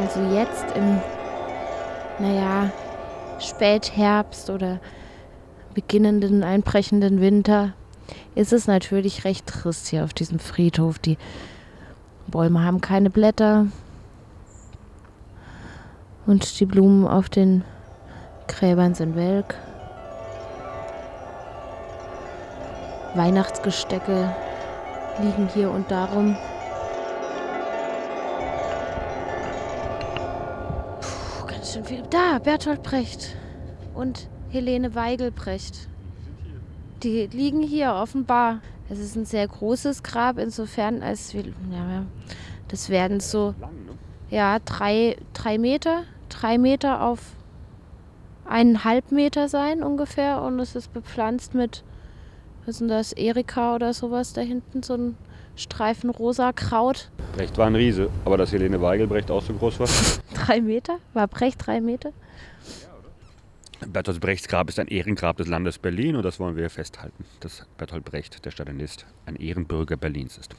Also jetzt im, naja, Spätherbst oder beginnenden, einbrechenden Winter ist es natürlich recht trist hier auf diesem Friedhof. Die Bäume haben keine Blätter und die Blumen auf den Gräbern sind welk. Weihnachtsgestecke liegen hier und darum. Ganz schön viel. Da, Bertolt Brecht und Helene Weigelbrecht. Die liegen hier offenbar. Es ist ein sehr großes Grab, insofern als wir, ja, das werden so, ja, drei, drei Meter, drei Meter auf eineinhalb Meter sein ungefähr und es ist bepflanzt mit, was ist denn das, Erika oder sowas da hinten, so ein Streifen rosa Kraut. Brecht war ein Riese, aber dass Helene Weigelbrecht auch so groß war? Drei Meter? War Brecht drei Meter? Bertolt Brechts Grab ist ein Ehrengrab des Landes Berlin und das wollen wir festhalten, dass Bertolt Brecht, der Stalinist, ein Ehrenbürger Berlins ist.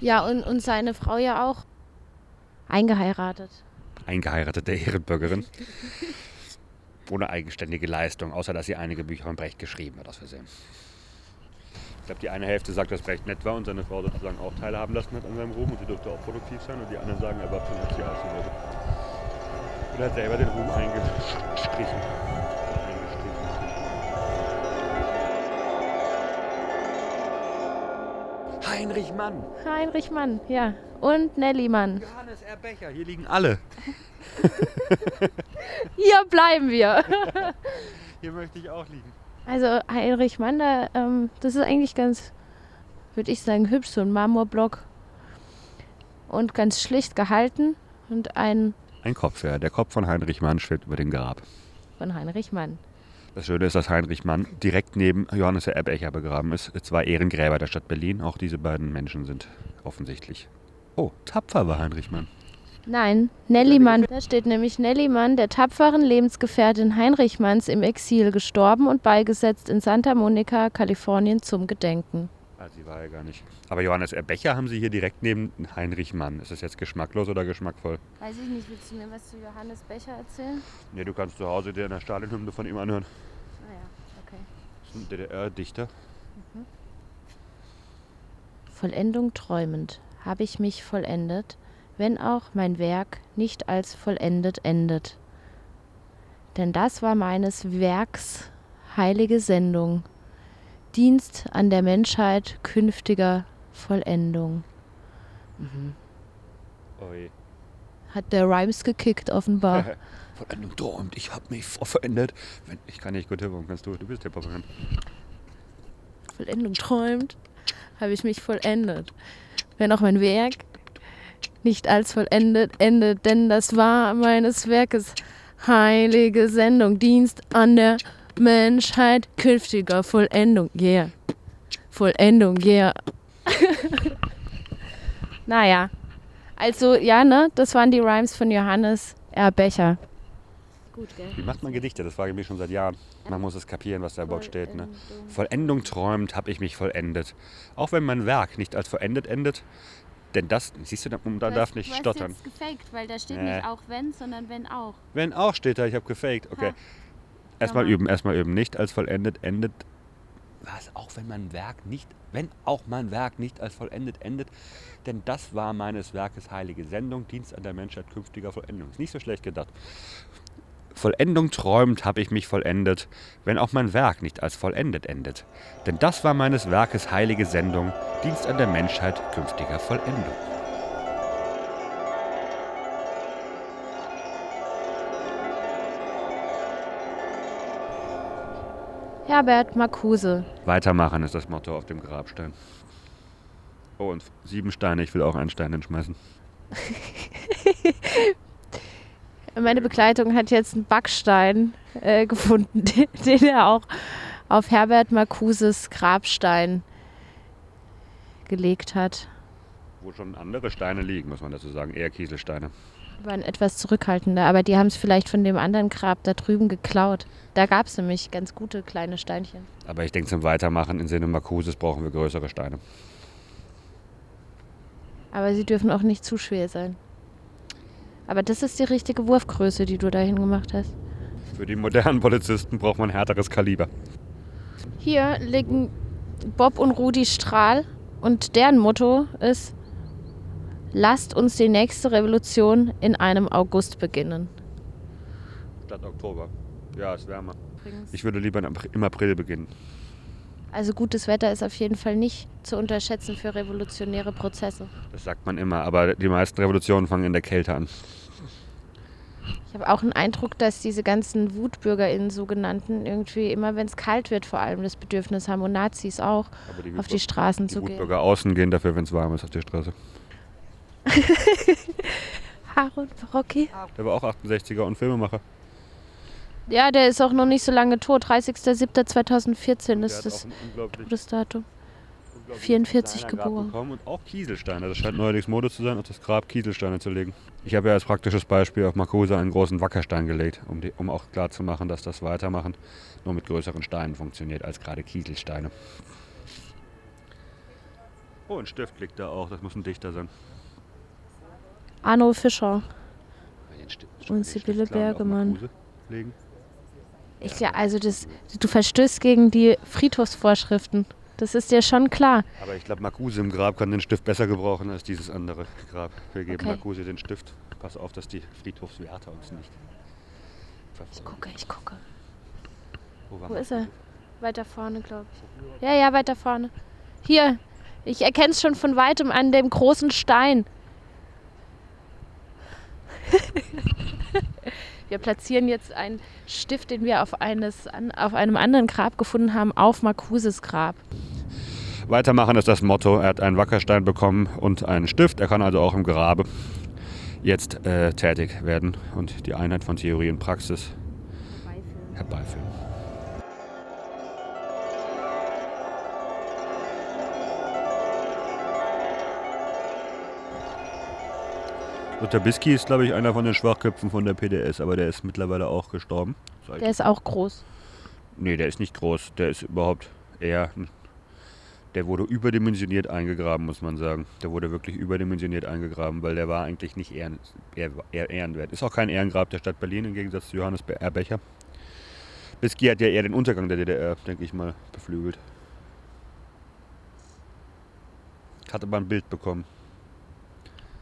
Ja, und, und seine Frau ja auch eingeheiratet. Eingeheiratete Ehrenbürgerin. Ohne eigenständige Leistung, außer dass sie einige Bücher von Brecht geschrieben hat, aus Versehen. Ich glaube, die eine Hälfte sagt, dass Brecht nett war und seine Frau sozusagen auch teilhaben lassen hat an seinem Ruhm und sie durfte auch produktiv sein und die anderen sagen, er war zu sie aussehen wollte. Und er hat selber den Ruhm eingestrichen. Heinrich Mann. Heinrich Mann, ja. Und Nelly Mann. Johannes R. Becher, hier liegen alle. Hier bleiben wir. Hier möchte ich auch liegen. Also Heinrich Mann, da, ähm, das ist eigentlich ganz, würde ich sagen, hübsch, so ein Marmorblock. Und ganz schlicht gehalten. Und ein Ein Kopf, ja. Der Kopf von Heinrich Mann schwebt über dem Grab. von Heinrich Mann. Das Schöne ist, dass Heinrich Mann direkt neben Johannes R. Becher begraben ist. Zwei Ehrengräber der Stadt Berlin. Auch diese beiden Menschen sind offensichtlich. Oh, tapfer war Heinrich Mann. Nein, Nelly Mann. Da steht nämlich Nelly Mann, der tapferen Lebensgefährtin Heinrich Manns im Exil, gestorben und beigesetzt in Santa Monica, Kalifornien zum Gedenken. Ah, sie war ja gar nicht. Aber Johannes R. Becher haben sie hier direkt neben Heinrich Mann. Ist das jetzt geschmacklos oder geschmackvoll? Weiß ich nicht, willst du mir was zu Johannes Becher erzählen? Nee, du kannst zu Hause dir eine Stalinhymne von ihm anhören. Naja, okay. Das ist ein DDR-Dichter. Vollendung träumend habe ich mich vollendet, wenn auch mein Werk nicht als vollendet endet. Denn das war meines Werks heilige Sendung, Dienst an der Menschheit künftiger Vollendung. Oi. Hat der Rhymes gekickt offenbar. Vollendung träumt, ich hab mich verendet. Wenn, ich kann nicht gut hören, kannst du? Du bist der Papa. Vollendung träumt, habe ich mich vollendet. Wenn auch mein Werk nicht als vollendet endet, denn das war meines Werkes heilige Sendung, Dienst an der Menschheit künftiger Vollendung. Yeah. Vollendung, yeah. naja. Also, ja, ne, das waren die Rhymes von Johannes R. Becher. Gut, gell? Wie macht man Gedichte? Das frage ich mich schon seit Jahren. Man muss es kapieren, was da überhaupt steht. Ne? Vollendung träumt, hab ich mich vollendet. Auch wenn mein Werk nicht als vollendet endet. Denn das, siehst du, da da darf nicht stottern. jetzt gefaked, weil da steht Nee. nicht auch wenn, sondern wenn auch. Wenn auch steht da, ich habe gefaked. Okay. Ha. Erstmal üben, erstmal üben. Nicht als vollendet endet. Was? Auch wenn mein Werk nicht, wenn auch mein Werk nicht als vollendet endet. Denn das war meines Werkes heilige Sendung, Dienst an der Menschheit künftiger Vollendung. Ist nicht so schlecht gedacht. Vollendung träumt, habe ich mich vollendet, wenn auch mein Werk nicht als vollendet endet. Denn das war meines Werkes heilige Sendung, Dienst an der Menschheit künftiger Vollendung. Herbert Marcuse. Weitermachen ist das Motto auf dem Grabstein. Oh, und sieben Steine, ich will auch einen Stein hinschmeißen. Meine Begleitung hat jetzt einen Backstein äh, gefunden, den, den er auch auf Herbert Marcuses Grabstein gelegt hat. Wo schon andere Steine liegen, muss man dazu sagen. Eher Kieselsteine. Die waren etwas zurückhaltender, aber die haben es vielleicht von dem anderen Grab da drüben geklaut. Da gab es nämlich ganz gute kleine Steinchen. Aber ich denke, zum Weitermachen im Sinne Marcuses brauchen wir größere Steine. Aber sie dürfen auch nicht zu schwer sein. Aber das ist die richtige Wurfgröße, die du dahin gemacht hast. Für die modernen Polizisten braucht man härteres Kaliber. Hier liegen Bob und Rudi Strahl und deren Motto ist, lasst uns die nächste Revolution in einem August beginnen. Statt Oktober. Ja, ist wärmer. Ich würde lieber im April beginnen. Also gutes Wetter ist auf jeden Fall nicht zu unterschätzen für revolutionäre Prozesse. Das sagt man immer, aber die meisten Revolutionen fangen in der Kälte an. Ich habe auch einen Eindruck, dass diese ganzen WutbürgerInnen sogenannten irgendwie immer, wenn es kalt wird, vor allem das Bedürfnis haben und Nazis auch, die auf die Straßen die zu gehen. Wutbürger außen gehen dafür, wenn es warm ist auf der Straße. Harun Rocky. Der war auch 68er und Filmemacher. Ja, der ist auch noch nicht so lange tot. 30.07.2014 Der ist das Todesdatum. unglaublich 44 kleiner Grab geboren. Und auch Kieselsteine. Das scheint neuerdings Mode zu sein, auf das Grab Kieselsteine zu legen. Ich habe ja als praktisches Beispiel auf Marcuse einen großen Wackerstein gelegt, um, die, um auch klarzumachen, dass das Weitermachen nur mit größeren Steinen funktioniert als gerade Kieselsteine. Oh, ein Stift liegt da auch. Das muss ein Dichter sein. Arno Fischer. Und Sibylle Bergemann. Legen. Ich, ja, also das, du verstößt gegen die Friedhofsvorschriften. Das ist dir schon klar. Aber ich glaube, Marcuse im Grab kann den Stift besser gebrauchen als dieses andere Grab. Wir geben Okay. Marcuse den Stift. Pass auf, dass die Friedhofswärter uns nicht Ich verfolgen. gucke, ich gucke. Wo, war Wo ist er? Weiter vorne, glaube ich. Ja, ja, weiter vorne. Hier. Ich erkenne es schon von weitem an dem großen Stein. Wir platzieren jetzt einen Stift, den wir auf, eines, auf einem anderen Grab gefunden haben, auf Marcuses Grab. Weitermachen ist das Motto. Er hat einen Wackerstein bekommen und einen Stift. Er kann also auch im Grabe jetzt äh, tätig werden und die Einheit von Theorie und Praxis herbeiführen. Luther Bisky ist, glaube ich, einer von den Schwachköpfen von der PDS, aber der ist mittlerweile auch gestorben. Der ist auch groß. Nee, der ist nicht groß. Der ist überhaupt eher. Der wurde überdimensioniert eingegraben, muss man sagen. Der wurde wirklich überdimensioniert eingegraben, weil der war eigentlich nicht ehren, eher, eher ehrenwert. Ist auch kein Ehrengrab der Stadt Berlin im Gegensatz zu Johannes Be- R. Becher. Bisky hat ja eher den Untergang der DDR, denke ich mal, beflügelt. Hat aber ein Bild bekommen.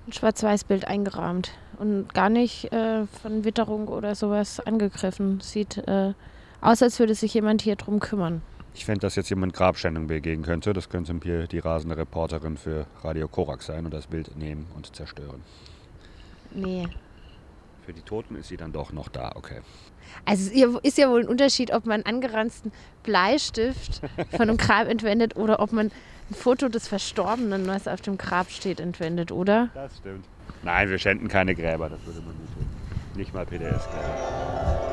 Ein Schwarz-Weiß-Bild eingerahmt und gar nicht äh, von Witterung oder sowas angegriffen. Sieht äh, aus, als würde sich jemand hier drum kümmern. Ich fände, dass jetzt jemand Grabschändung begehen könnte. Das könnte hier die rasende Reporterin für Radio Korak sein und das Bild nehmen und zerstören. Nee. Für die Toten ist sie dann doch noch da, okay. Also es ist ja- wohl ein Unterschied, ob man einen angeranzten Bleistift von einem Grab entwendet oder ob man ein Foto des Verstorbenen, was auf dem Grab steht, entwendet, oder? Das stimmt. Nein, wir schänden keine Gräber, das würde man nicht tun. Nicht mal PDS-Gräber.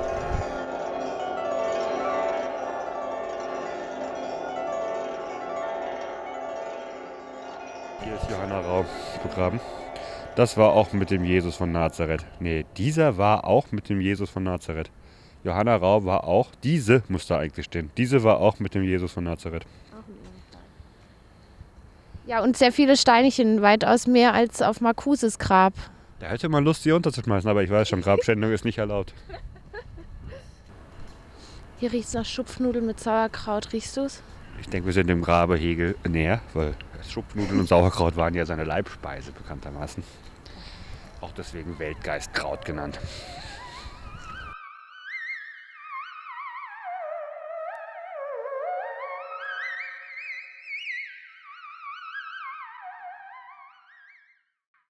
Hier ist Johanna Rau begraben. Das war auch mit dem Jesus von Nazareth. Nee, dieser war auch mit dem Jesus von Nazareth. Johanna Rau war auch, diese muss da eigentlich stehen. Diese war auch mit dem Jesus von Nazareth. Ja, und sehr viele Steinchen, weitaus mehr als auf Marcuses Grab. Da hätte man Lust, sie unterzuschmeißen, aber ich weiß schon, Grabschändung ist nicht erlaubt. Hier riecht es nach Schupfnudeln mit Sauerkraut. Riechst du es? Ich denke, wir sind dem Grabe Hegel näher, weil Schupfnudeln und Sauerkraut waren ja seine Leibspeise bekanntermaßen. Auch deswegen Weltgeistkraut genannt.